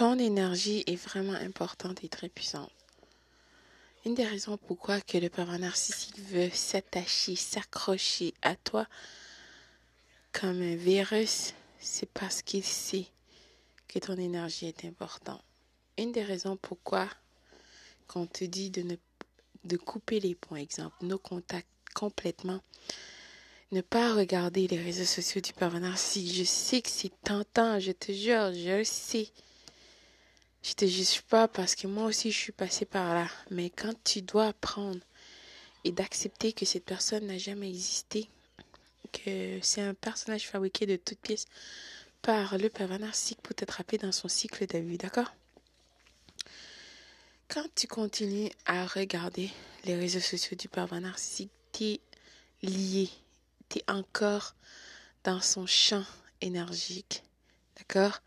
ton énergie est vraiment importante et très puissante. Une des raisons pourquoi que le pervers narcissique veut s'attacher, s'accrocher à toi comme un virus, c'est parce qu'il sait que ton énergie est importante. Une des raisons pourquoi qu'on te dit de ne de couper les points, exemple, nos contacts complètement, ne pas regarder les réseaux sociaux du pervers narcissique. Je sais que c'est tentant, je te jure, je sais. Je te juge pas parce que moi aussi je suis passée par là. Mais quand tu dois apprendre et d'accepter que cette personne n'a jamais existé, que c'est un personnage fabriqué de toutes pièces par le pervers narcissique pour t'attraper dans son cycle de vie, d'accord? Quand tu continues à regarder les réseaux sociaux du pervers narcissique, tu es lié, tu es encore dans son champ énergique, d'accord?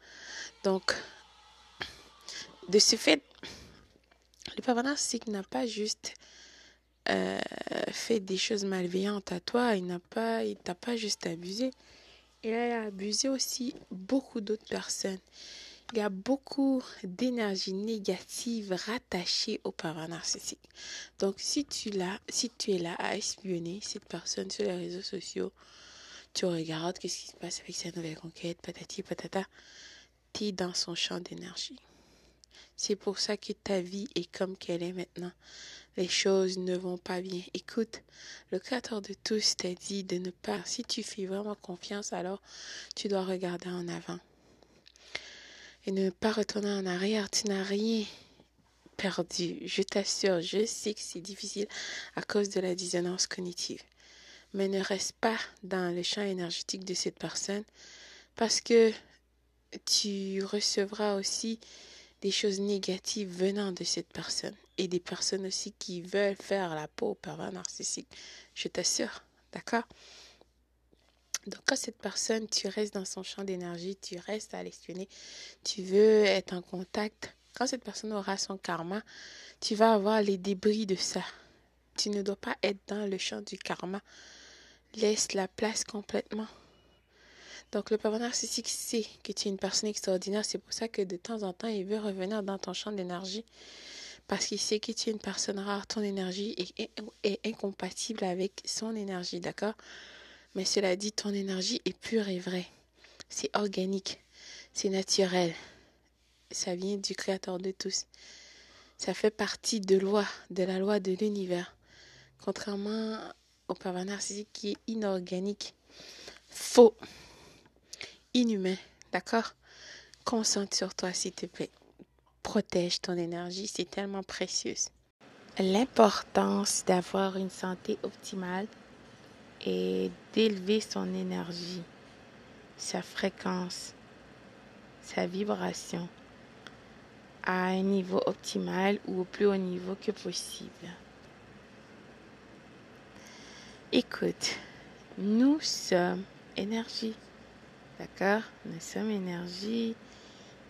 Donc, de ce fait, le pervers narcissique n'a pas juste euh, fait des choses malveillantes à toi, il n'a pas, t'a pas juste abusé, il a abusé aussi beaucoup d'autres personnes. Il y a beaucoup d'énergie négative rattachée au pervers narcissique. Donc, si tu, si tu es là à espionner cette personne sur les réseaux sociaux, tu regardes qu'est-ce qui se passe avec sa nouvelle conquête, patati patata, tu es dans son champ d'énergie. C'est pour ça que ta vie est comme qu'elle est maintenant. Les choses ne vont pas bien. Écoute, le Créateur de tous t'a dit de ne pas, si tu fais vraiment confiance, alors tu dois regarder en avant. Et ne pas retourner en arrière. Tu n'as rien perdu. Je t'assure, je sais que c'est difficile à cause de la dissonance cognitive. Mais ne reste pas dans le champ énergétique de cette personne parce que tu recevras aussi des choses négatives venant de cette personne et des personnes aussi qui veulent faire la peau au pervers narcissique. Je t'assure, d'accord? Donc quand cette personne, tu restes dans son champ d'énergie, tu restes à l'espionner, tu veux être en contact, quand cette personne aura son karma, tu vas avoir les débris de ça. Tu ne dois pas être dans le champ du karma. Laisse la place complètement. Donc, le pervers narcissique sait que tu es une personne extraordinaire. C'est pour ça que de temps en temps, il veut revenir dans ton champ d'énergie. Parce qu'il sait que tu es une personne rare. Ton énergie est, incompatible avec son énergie, d'accord? Mais cela dit, ton énergie est pure et vraie. C'est organique. C'est naturel. Ça vient du Créateur de tous. Ça fait partie de loi, de la loi de l'univers. Contrairement au pervers narcissique qui est inorganique. Faux inhumain, d'accord? Concentre sur toi, s'il te plaît. Protège ton énergie, c'est tellement précieux. L'importance d'avoir une santé optimale et d'élever son énergie, sa fréquence, sa vibration à un niveau optimal ou au plus haut niveau que possible. Écoute, nous sommes énergie. D'accord? Nous sommes énergie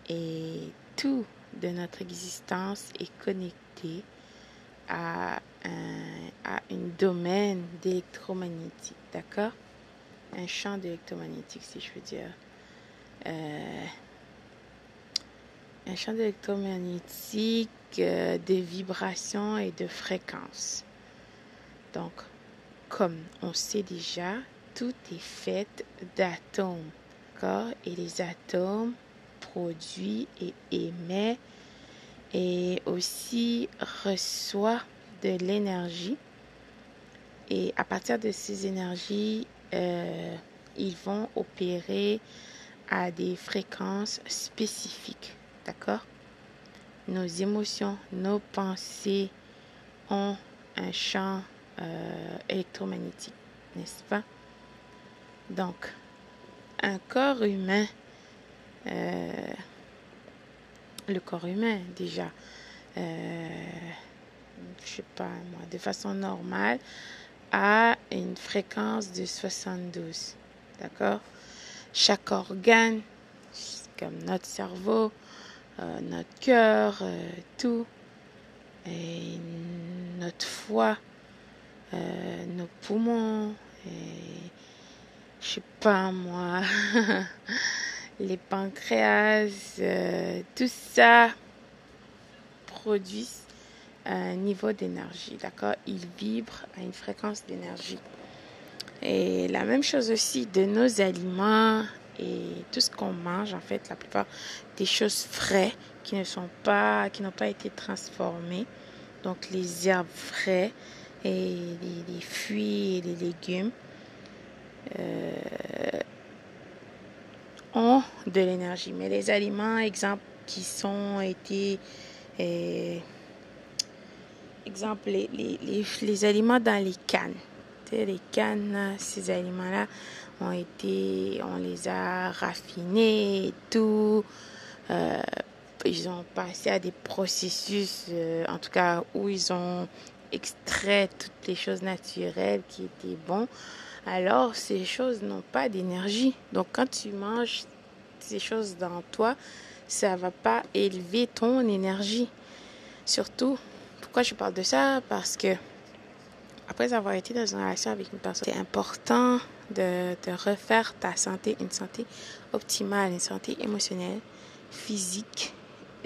et tout de notre existence est connecté à un, à domaine d'électromagnétique. D'accord? Un champ d'électromagnétique, si je veux dire. Euh, un champ d'électromagnétique euh, de vibrations et de fréquences. Donc, comme on sait déjà, tout est fait d'atomes et les atomes produisent et émettent et aussi reçoit de l'énergie. Et à partir de ces énergies, euh, ils vont opérer à des fréquences spécifiques. D'accord? Nos émotions, nos pensées ont un champ euh, électromagnétique, n'est-ce pas? Donc, un corps humain, euh, le corps humain déjà, euh, je sais pas moi, de façon normale, a une fréquence de 72. D'accord? Chaque organe, comme notre cerveau, euh, notre cœur, tout, et notre foie, nos poumons, et je sais pas moi, les pancréas, euh, tout ça produisent un niveau d'énergie, d'accord? Ils vibrent à une fréquence d'énergie. Et la même chose aussi de nos aliments et tout ce qu'on mange, en fait, la plupart des choses frais qui ne sont pas, qui n'ont pas été transformées. Donc les herbes frais et les, fruits et les légumes euh, ont de l'énergie. Mais les aliments, exemple, qui sont été euh, exemple les, les, aliments dans les cannes. les cannes, ces aliments-là ont été, on les a raffinés et tout. Euh, ils ont passé à des processus, euh, en tout cas, où ils ont extrait toutes les choses naturelles qui étaient bons. Alors, ces choses n'ont pas d'énergie. Donc, quand tu manges ces choses dans toi, ça va pas élever ton énergie. Surtout, pourquoi je parle de ça? Parce que après avoir été dans une relation avec une personne, c'est important de, de refaire ta santé, une santé optimale, une santé émotionnelle, physique,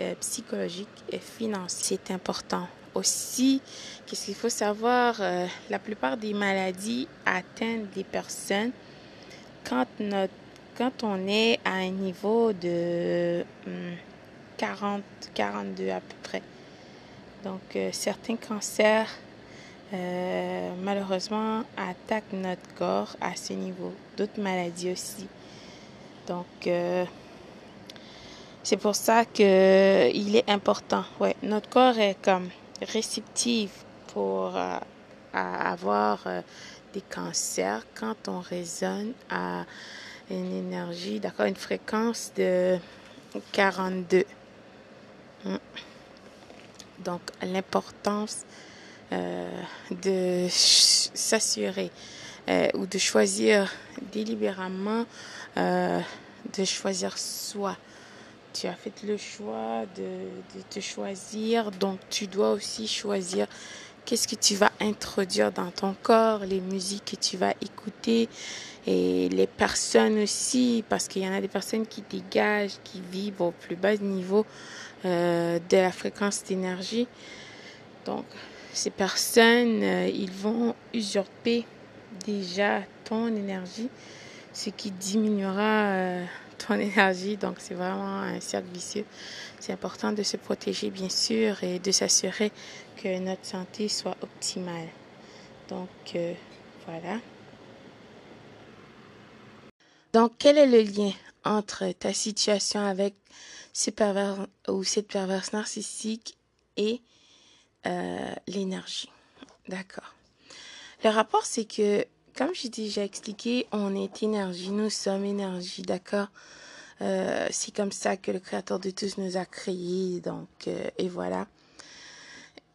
euh, psychologique et financière. C'est important. Aussi, qu'est-ce qu'il faut savoir euh, La plupart des maladies atteignent des personnes quand, notre, quand on est à un niveau de 40, hum, 42 à peu près. Donc, euh, certains cancers, euh, malheureusement, attaquent notre corps à ce niveau. D'autres maladies aussi. Donc, c'est pour ça que il est important. Ouais, notre corps est comme réceptif pour avoir des cancers quand on résonne à une énergie, d'accord, une fréquence de 42. Donc, l'importance euh, de s'assurer euh, ou de choisir délibérément euh, de choisir soi. Tu as fait le choix de, te choisir, donc tu dois aussi choisir qu'est-ce que tu vas introduire dans ton corps, les musiques que tu vas écouter et les personnes aussi, parce qu'il y en a des personnes qui dégagent, qui vivent au plus bas niveau euh, de la fréquence d'énergie. Donc, ces personnes, euh, ils vont usurper déjà ton énergie, ce qui diminuera euh, ton énergie. Donc, c'est vraiment un cercle vicieux. C'est important de se protéger, bien sûr, et de s'assurer que notre santé soit optimale. Donc, voilà. Donc, quel est le lien entre ta situation avec ce pervers ou cette perverse narcissique et euh, l'énergie? D'accord. Le rapport, c'est que, comme j'ai déjà expliqué, on est énergie, nous sommes énergie, d'accord? Euh, C'est comme ça que le Créateur de tous nous a créés, donc, euh, et voilà.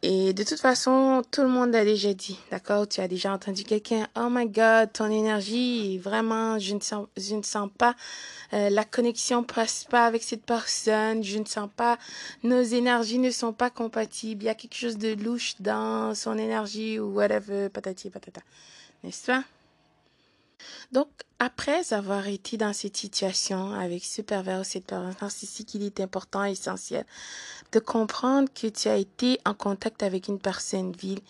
Et de toute façon, tout le monde a déjà dit, d'accord? Tu as déjà entendu quelqu'un, oh my god, ton énergie, vraiment, je ne sens, je ne sens pas, euh, la connexion passe pas avec cette personne, je ne sens pas, nos énergies ne sont pas compatibles, il y a quelque chose de louche dans son énergie ou whatever, patati patata. N'est-ce pas? Donc, après avoir été dans cette situation avec ce pervers ou cette perverse narcissique, il est important, essentiel de comprendre que tu as été en contact avec une personne vile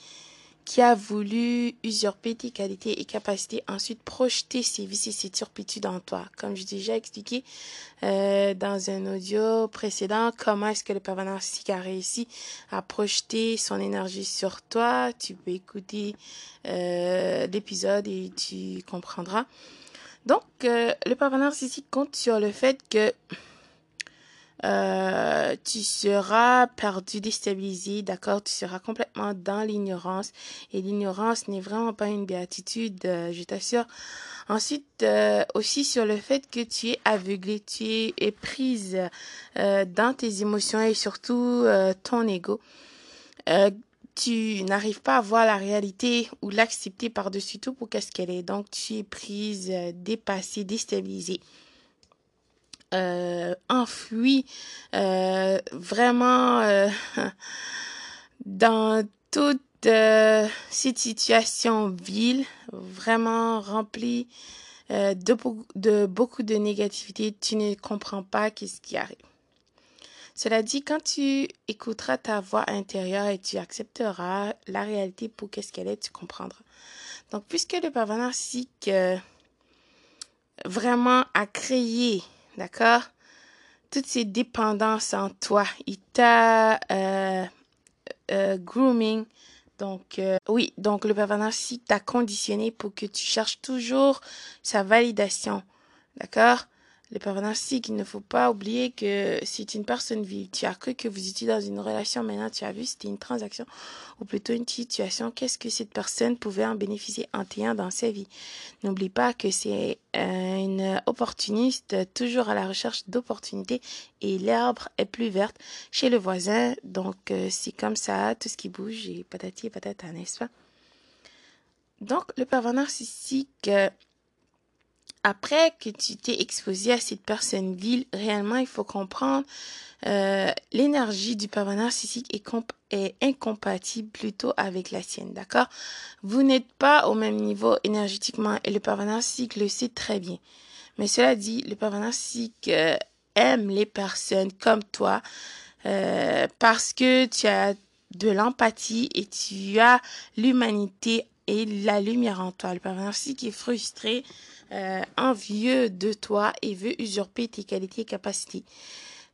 qui a voulu usurper tes qualités et capacités, ensuite projeter ses vices et ses turpitudes en toi. Comme j'ai déjà expliqué euh, dans un audio précédent, comment est-ce que le pervers narcissique a réussi à projeter son énergie sur toi. Tu peux écouter euh, l'épisode et tu comprendras. Donc, euh, le pervers narcissique compte sur le fait que euh, tu seras perdu, déstabilisé, d'accord? Tu seras complètement dans l'ignorance. Et l'ignorance n'est vraiment pas une béatitude, euh, je t'assure. Ensuite, euh, aussi sur le fait que tu es aveuglé, tu es, prise dans tes émotions et surtout ton ego. tu n'arrives pas à voir la réalité ou l'accepter par-dessus tout pour qu'est-ce qu'elle est. Donc, tu es prise, dépassée, déstabilisée euh, euh, vraiment euh, dans toute euh, cette situation vile, vraiment remplie euh, de, de beaucoup de négativité, tu ne comprends pas qu'est-ce qui arrive. Cela dit, quand tu écouteras ta voix intérieure et tu accepteras la réalité pour qu'est-ce qu'elle est, tu comprendras. Donc, puisque le pervers narcissique euh, vraiment a créé, d'accord, toutes ces dépendances en toi, il t'a euh, euh, grooming, donc, oui, donc le pervers narcissique t'a conditionné pour que tu cherches toujours sa validation. D'accord? Le narcissique, il ne faut pas oublier que c'est une personne vive. Tu as cru que vous étiez dans une relation, maintenant tu as vu c'était une transaction ou plutôt une situation. Qu'est-ce que cette personne pouvait en bénéficier en téant dans sa vie? N'oublie pas que c'est euh, une opportuniste, toujours à la recherche d'opportunités et l'herbe est plus verte chez le voisin. Donc euh, c'est comme ça, tout ce qui bouge et patati et patata, n'est-ce pas? Donc le pervers narcissique... Après que tu t'es exposé à cette personne ville, réellement, il faut comprendre euh, l'énergie du pervers narcissique est, est, incompatible plutôt avec la sienne, d'accord? Vous n'êtes pas au même niveau énergétiquement et le pervers narcissique le sait très bien. Mais cela dit, le pervers narcissique euh, aime les personnes comme toi euh, parce que tu as de l'empathie et tu as l'humanité et la lumière en toi. Le pervers narcissique est frustré euh, envieux de toi et veut usurper tes qualités et capacités.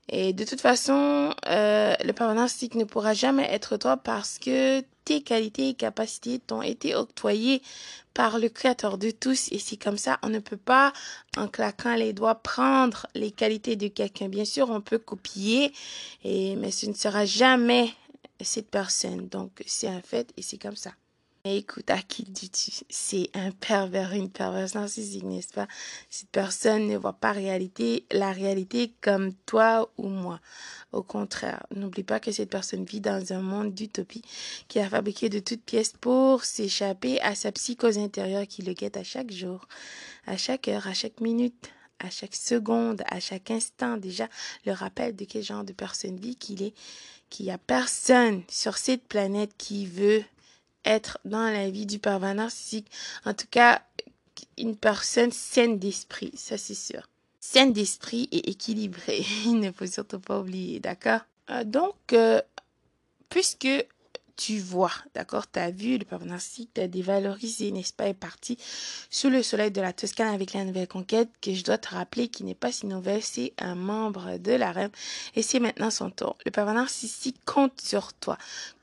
Et de toute façon, euh, le pervers narcissique ne pourra jamais être toi parce que tes qualités et capacités t'ont été octroyées par le Créateur de tous. Et c'est comme ça, on ne peut pas, en claquant les doigts, prendre les qualités de quelqu'un. Bien sûr, on peut copier, mais ce ne sera jamais cette personne. Donc, c'est un fait et c'est comme ça. Écoute, à qui dis-tu? C'est un pervers, une perverse narcissique, n'est-ce pas? Cette personne ne voit pas la réalité comme toi ou moi. Au contraire, n'oublie pas que cette personne vit dans un monde d'utopie qui a fabriqué de toutes pièces pour s'échapper à sa psychose intérieure qui le guette à chaque jour, à chaque heure, à chaque minute, à chaque seconde, à chaque instant. Déjà, le rappel de quel genre de personne vit qu'il est, qu'il n'y a personne sur cette planète qui veut être dans la vie du pervers narcissique. En tout cas, une personne saine d'esprit, ça c'est sûr. Saine d'esprit et équilibrée. Il ne faut surtout pas oublier, d'accord? Euh, Donc, euh, puisque tu vois, d'accord Tu vu le pervers narcissique t'a dévalorisé, n'est-ce pas, est parti sous le soleil de la Toscane avec la nouvelle conquête que je dois te rappeler qui n'est pas si nouvelle, c'est un membre de la reine et c'est maintenant son tour. Le pervers narcissique compte sur toi,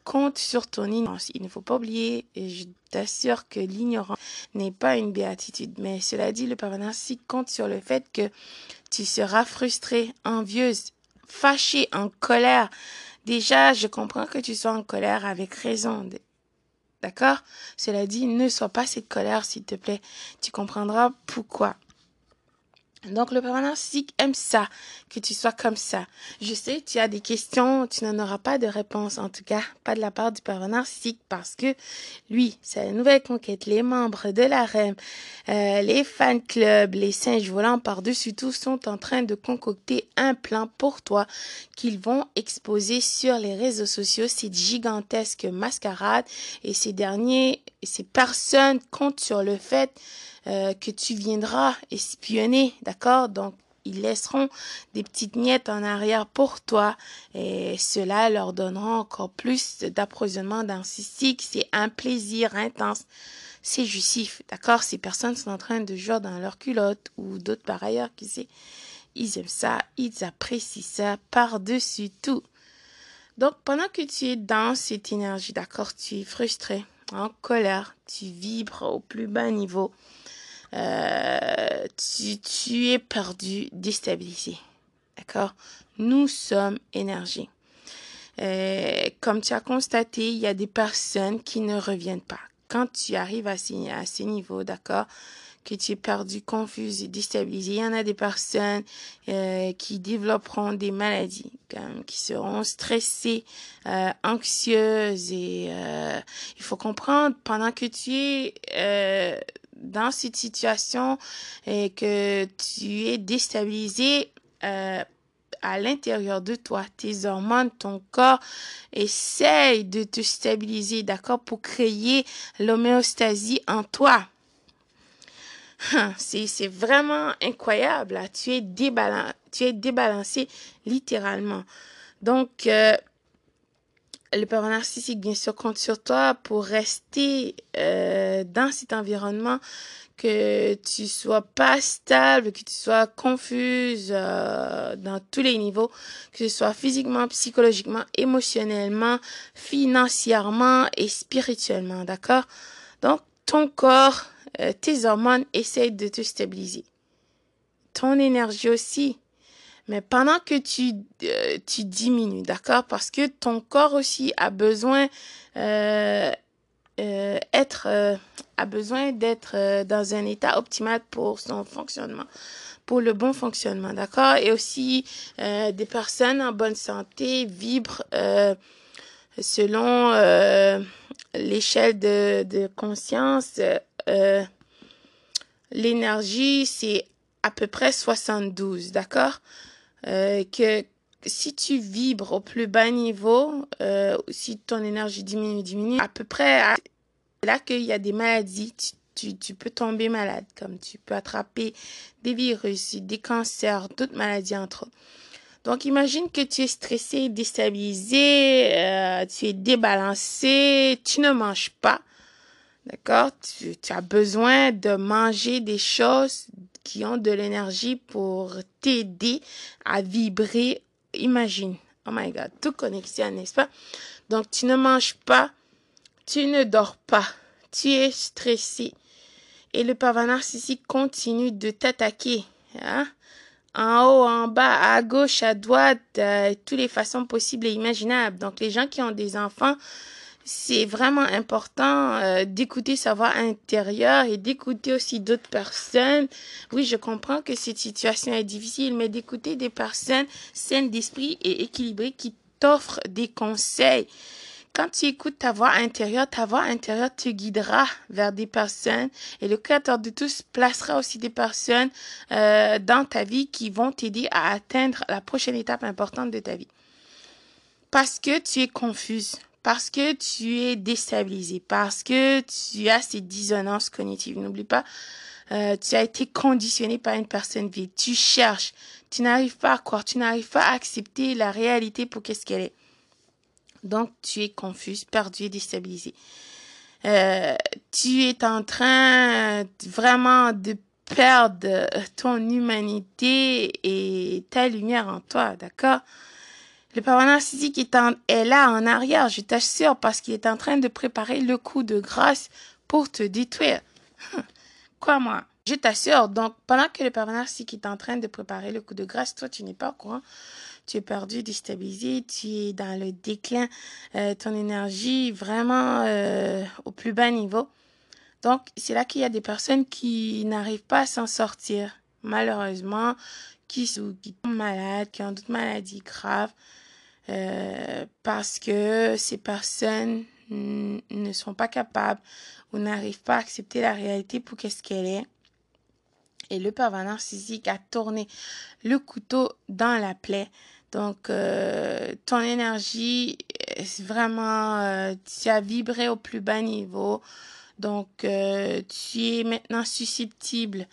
compte sur ton ignorance. Il ne faut pas oublier, et je t'assure que l'ignorance n'est pas une béatitude, mais cela dit, le pervers narcissique compte sur le fait que tu seras frustré, envieuse, fâché, en colère, Déjà, je comprends que tu sois en colère avec raison. D'accord? Cela dit, ne sois pas cette colère, s'il te plaît. Tu comprendras pourquoi. Donc le narcissique aime ça, que tu sois comme ça. Je sais, tu as des questions, tu n'en auras pas de réponse, en tout cas pas de la part du narcissique, parce que lui, c'est la nouvelle conquête, les membres de la REM, euh, les fan clubs, les singes volants par-dessus tout sont en train de concocter un plan pour toi qu'ils vont exposer sur les réseaux sociaux, cette gigantesque mascarade, et ces derniers, ces personnes comptent sur le fait euh, que tu viendras espionner, d'accord? Donc, ils laisseront des petites miettes en arrière pour toi et cela leur donnera encore plus d'approvisionnement d'incistique. C'est un plaisir intense. C'est justif, d'accord? Ces personnes sont en train de jouer dans leur culotte ou d'autres par ailleurs qui sait? Ils aiment ça, ils apprécient ça par-dessus tout. Donc, pendant que tu es dans cette énergie, d'accord, tu es frustré, en colère, tu vibres au plus bas niveau. Euh, tu, es perdu, déstabilisé. D'accord? Nous sommes énergie. Euh, comme tu as constaté, il y a des personnes qui ne reviennent pas. Quand tu arrives à ces, à ces niveaux, d'accord, que tu es perdu, confus et déstabilisé, il y en a des personnes euh, qui développeront des maladies, comme, qui seront stressées, euh, anxieuses et euh, il faut comprendre pendant que tu es euh, dans cette situation et que tu es déstabilisé euh, à l'intérieur de toi, tes hormones, ton corps essaye de te stabiliser, d'accord, pour créer l'homéostasie en toi. C'est vraiment incroyable. Tu, es tu es débalancé littéralement. Donc, euh, le père narcissique, bien sûr, compte sur toi pour rester euh, dans cet environnement, que tu sois pas stable, que tu sois confuse euh, dans tous les niveaux, que ce soit physiquement, psychologiquement, émotionnellement, financièrement et spirituellement, d'accord? Donc, ton corps, euh, tes hormones essayent de te stabiliser. Ton énergie aussi. Mais pendant que tu, euh, tu diminues, d'accord? Parce que ton corps aussi a besoin euh, a besoin d'être dans un état optimal pour son fonctionnement, pour le bon fonctionnement, d'accord? Et aussi des personnes en bonne santé vibrent selon l'échelle de, conscience. L'énergie, c'est à peu près 72, d'accord? Euh, que si tu vibres au plus bas niveau, euh, si ton énergie diminue, diminue, à peu près, là qu'il y a des maladies, tu, tu, peux tomber malade, comme tu peux attraper des virus, des cancers, d'autres maladies entre autres. Donc, imagine que tu es stressé, déstabilisé, euh, tu es débalancé, tu ne manges pas. D'accord? Tu, as besoin de manger des choses qui ont de l'énergie pour t'aider à vibrer. Imagine, oh my God, tout connexion, n'est-ce pas? Donc, tu ne manges pas, tu ne dors pas, tu es stressé. Et le pervers narcissique continue de t'attaquer. Hein? En haut, en bas, à gauche, à droite, de toutes les façons possibles et imaginables. Donc, les gens qui ont des enfants, c'est vraiment important euh, d'écouter sa voix intérieure et d'écouter aussi d'autres personnes. Oui, je comprends que cette situation est difficile, mais d'écouter des personnes saines d'esprit et équilibrées qui t'offrent des conseils. Quand tu écoutes ta voix intérieure, ta voix intérieure te guidera vers des personnes et le Créateur de tous placera aussi des personnes euh, dans ta vie qui vont t'aider à atteindre la prochaine étape importante de ta vie. Parce que tu es confuse parce que tu es déstabilisé, parce que tu as ces dissonances cognitives. N'oublie pas, euh, tu as été conditionné par une personne vide. Tu cherches, tu n'arrives pas à croire, tu n'arrives pas à accepter la réalité pour qu'est-ce qu'elle est. Donc, tu es confus, perdu et déstabilisé. Euh, tu es en train vraiment de perdre ton humanité et ta lumière en toi, d'accord? Le papa narcissique est, est là en arrière, je t'assure, parce qu'il est en train de préparer le coup de grâce pour te détruire. Quoi, moi? Je t'assure. Donc, pendant que le papa narcissique est en train de préparer le coup de grâce, toi, tu n'es pas au courant. Tu es perdu, déstabilisé, tu es dans le déclin, euh, ton énergie vraiment euh, au plus bas niveau. Donc, c'est là qu'il y a des personnes qui n'arrivent pas à s'en sortir, malheureusement, qui, tombent malades, qui ont d'autres maladies graves. Euh, parce que ces personnes ne sont pas capables ou n'arrivent pas à accepter la réalité pour qu'est-ce qu'elle est. Et le pervers narcissique a tourné le couteau dans la plaie. Donc, euh, ton énergie, vraiment, euh, tu as vibré au plus bas niveau. Donc, tu es maintenant susceptible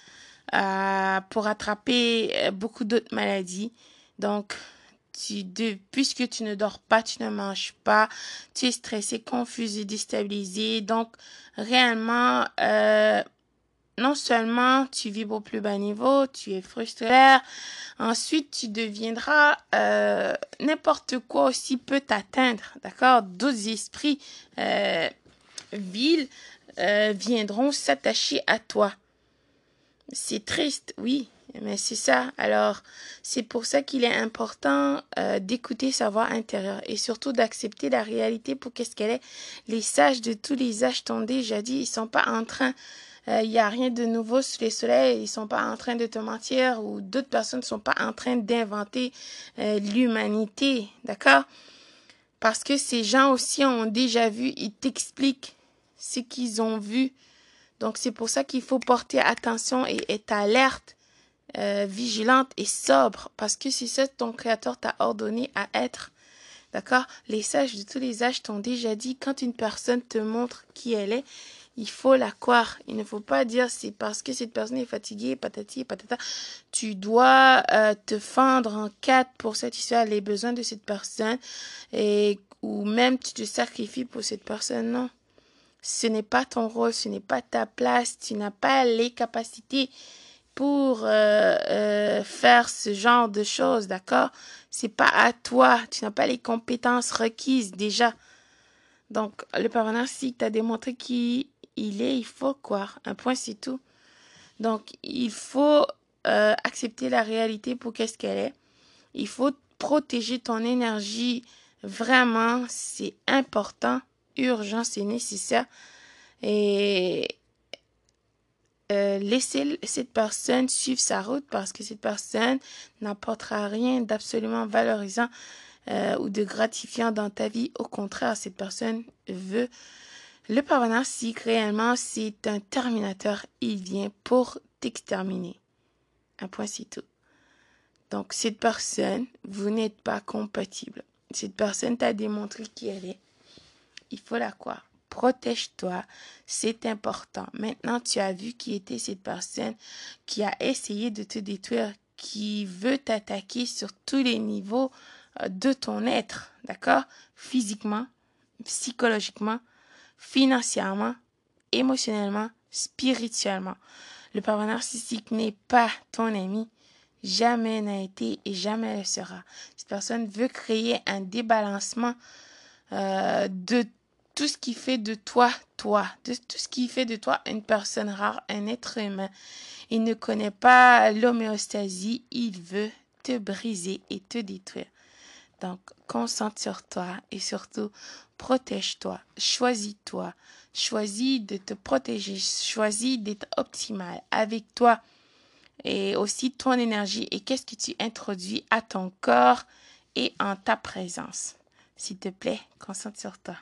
pour attraper beaucoup d'autres maladies. Donc, tu, puisque tu ne dors pas, tu ne manges pas, tu es stressé, confus déstabilisé. Donc, réellement, euh, non seulement tu vibres au plus bas niveau, tu es frustré, ensuite tu deviendras euh, n'importe quoi aussi peut t'atteindre, d'accord? D'autres esprits euh, vils euh, viendront s'attacher à toi. C'est triste, oui, mais c'est ça. Alors, c'est pour ça qu'il est important d'écouter sa voix intérieure et surtout d'accepter la réalité pour qu'est-ce qu'elle est. Les sages de tous les âges t'ont déjà dit, ils sont pas en train, euh, il n'y a rien de nouveau sous les soleils, ils sont pas en train de te mentir ou d'autres personnes ne sont pas en train d'inventer euh, l'humanité, d'accord? Parce que ces gens aussi ont déjà vu, ils t'expliquent ce qu'ils ont vu. Donc c'est pour ça qu'il faut porter attention et être alerte euh, vigilante et sobre parce que c'est ton créateur t'a ordonné à être. D'accord? Les sages de tous les âges t'ont déjà dit quand une personne te montre qui elle est, Il faut la croire. Il ne faut pas dire c'est parce que cette personne est fatiguée, patati, patata. Tu dois euh, te fendre en quatre pour satisfaire les besoins de cette personne et ou même tu te sacrifies pour cette personne. Non. Ce n'est pas ton rôle, ce n'est pas ta place. Tu n'as pas les capacités pour euh, euh, faire ce genre de choses, d'accord? C'est pas à toi. Tu n'as pas les compétences requises déjà. Donc, le parent si t'a démontré qui il est, il faut croire. Un point, c'est tout. Donc, il faut euh, accepter la réalité pour qu'est-ce qu'elle est. Il faut protéger ton énergie. Vraiment, c'est important, urgent, c'est nécessaire. Et euh, laisser cette personne suivre sa route parce que cette personne n'apportera rien d'absolument valorisant euh, ou de gratifiant dans ta vie. Au contraire, cette personne veut le parent si réellement c'est un terminateur, il vient pour t'exterminer. Un point, c'est tout. Donc, cette personne, vous n'êtes pas compatible. Cette personne t'a démontré qui elle est. Il faut la croire. Protège-toi, c'est important. Maintenant, tu as vu qui était cette personne qui a essayé de te détruire, qui veut t'attaquer sur tous les niveaux euh, de ton être, d'accord? Physiquement, psychologiquement, financièrement, émotionnellement, spirituellement. Le parent narcissique n'est pas ton ami, jamais n'a été et jamais le sera. Cette personne veut créer un débalancement euh, de tout ce qui fait de toi toi, de tout ce qui fait de toi une personne rare, un être humain. Il ne connaît pas l'homéostasie, il veut te briser et te détruire. Donc, concentre sur toi et surtout, protège-toi, choisis-toi, choisis de te protéger, choisis d'être optimal avec toi et aussi ton énergie et qu'est-ce que tu introduis à ton corps et en ta présence. S'il te plaît, concentre sur toi.